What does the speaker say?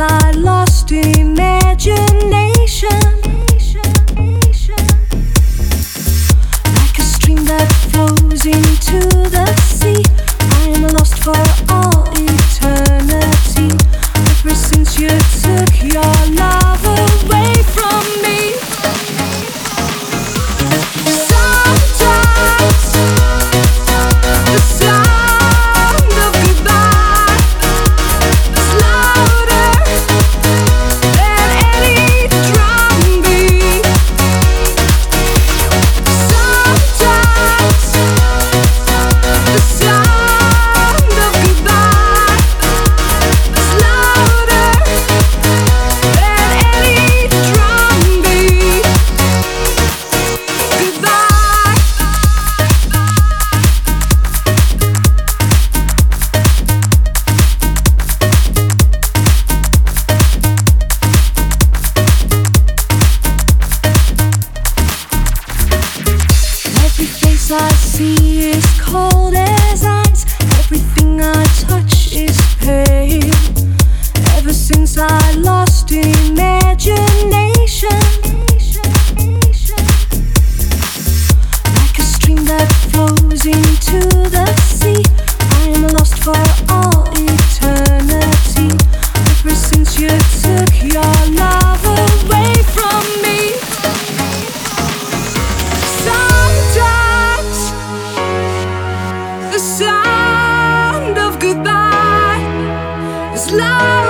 I lost him. I see is cold as ice. Everything I touch is pain. Ever since I lost imagination, like a stream that flows into the sea, I am lost for all eternity. Ever since you took your slow love.